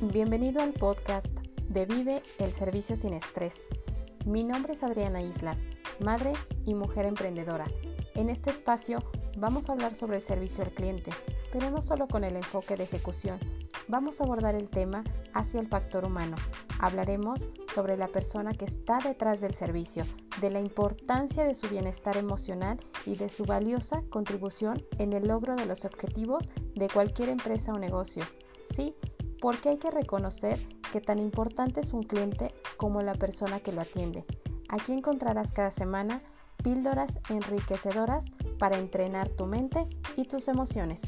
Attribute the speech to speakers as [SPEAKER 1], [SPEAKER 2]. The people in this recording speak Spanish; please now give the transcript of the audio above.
[SPEAKER 1] Bienvenido al podcast de Vive el Servicio sin Estrés. Mi nombre es Adriana Islas, madre y mujer emprendedora. En este espacio vamos a hablar sobre el servicio al cliente, pero no solo con el enfoque de ejecución. Vamos a abordar el tema hacia el factor humano. Hablaremos sobre la persona que está detrás del servicio, de la importancia de su bienestar emocional y de su valiosa contribución en el logro de los objetivos de cualquier empresa o negocio. Sí, porque hay que reconocer que tan importante es un cliente como la persona que lo atiende. Aquí encontrarás cada semana píldoras enriquecedoras para entrenar tu mente y tus emociones.